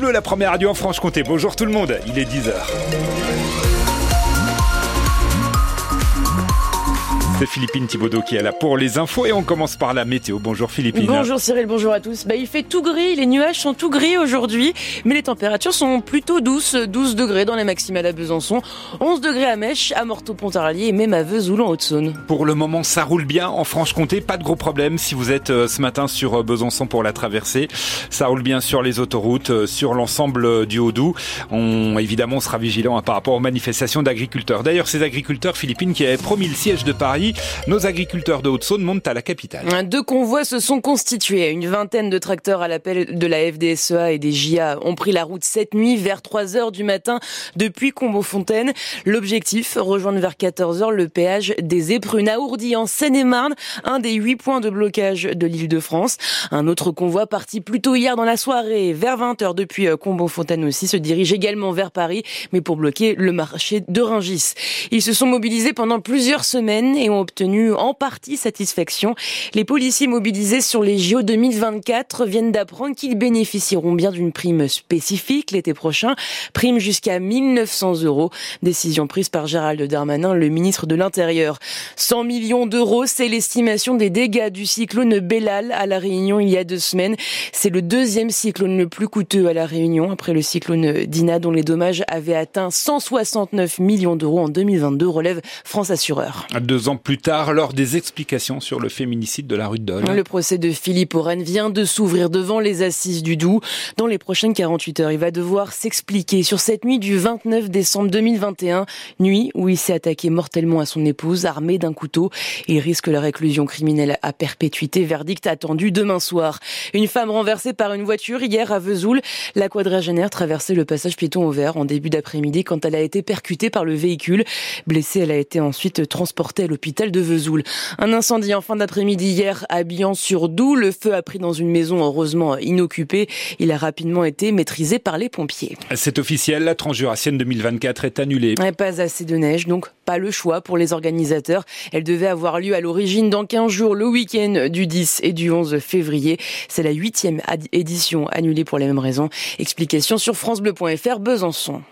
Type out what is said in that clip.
La première radio en Franche-Comté. Bonjour tout le monde, il est 10h. C'est Philippine Thibaudot qui est là pour les infos et on commence par la météo. Bonjour Philippine. Bonjour Cyril, bonjour à tous. Bah, il fait tout gris, les nuages sont tout gris aujourd'hui, mais les températures sont plutôt douces. 12 degrés dans les maximales à Besançon, 11 degrés à Mèche, à Morteau-Pontarlier et même à Vesoul en Haute-Saône. Pour le moment, ça roule bien en Franche-Comté, pas de gros problèmes si vous êtes euh, ce matin sur euh, Besançon pour la traversée. Ça roule bien sur les autoroutes, euh, sur l'ensemble du Haut-Doubs. On, évidemment, on sera vigilant hein, par rapport aux manifestations d'agriculteurs. D'ailleurs, ces agriculteurs philippines qui avaient promis le siège de Paris nos agriculteurs de Haute-Saône montent à la capitale. Deux convois se sont constitués. Une vingtaine de tracteurs à l'appel de la FDSEA et des JA ont pris la route cette nuit vers 3 heures du matin depuis Combeau-Fontaine. L'objectif, rejoindre vers 14 heures le péage des Éprunes à Ourdy en Seine-et-Marne, un des huit points de blocage de l'île de France. Un autre convoi parti plus tôt hier dans la soirée vers 20 heures depuis euh, Combeau-Fontaine aussi se dirige également vers Paris, mais pour bloquer le marché de Ringis. Ils se sont mobilisés pendant plusieurs semaines et ont obtenu en partie satisfaction. Les policiers mobilisés sur les JO 2024 viennent d'apprendre qu'ils bénéficieront bien d'une prime spécifique l'été prochain, prime jusqu'à 1900 euros. Décision prise par Gérald Darmanin, le ministre de l'Intérieur. 100 millions d'euros, c'est l'estimation des dégâts du cyclone Bellal à La Réunion il y a deux semaines. C'est le deuxième cyclone le plus coûteux à La Réunion après le cyclone Dina dont les dommages avaient atteint 169 millions d'euros en 2022, relève France Assureur. Deux ans tard, lors des explications sur le féminicide de la rue de Dole. Le procès de Philippe Oren vient de s'ouvrir devant les assises du Doubs. Dans les prochaines 48 heures, il va devoir s'expliquer sur cette nuit du 29 décembre 2021, nuit où il s'est attaqué mortellement à son épouse, armé d'un couteau. Il risque la réclusion criminelle à perpétuité, verdict attendu demain soir. Une femme renversée par une voiture hier à Vesoul. La quadragénaire traversait le passage piéton au vert en début d'après-midi quand elle a été percutée par le véhicule. Blessée, elle a été ensuite transportée à l'hôpital de Vesoul. Un incendie en fin d'après-midi hier à sur doubs Le feu a pris dans une maison heureusement inoccupée. Il a rapidement été maîtrisé par les pompiers. C'est officiel, la Transjurassienne 2024 est annulée. Pas assez de neige, donc pas le choix pour les organisateurs. Elle devait avoir lieu à l'origine dans 15 jours, le week-end du 10 et du 11 février. C'est la huitième édition annulée pour les mêmes raisons. Explication sur francebleu.fr Besançon.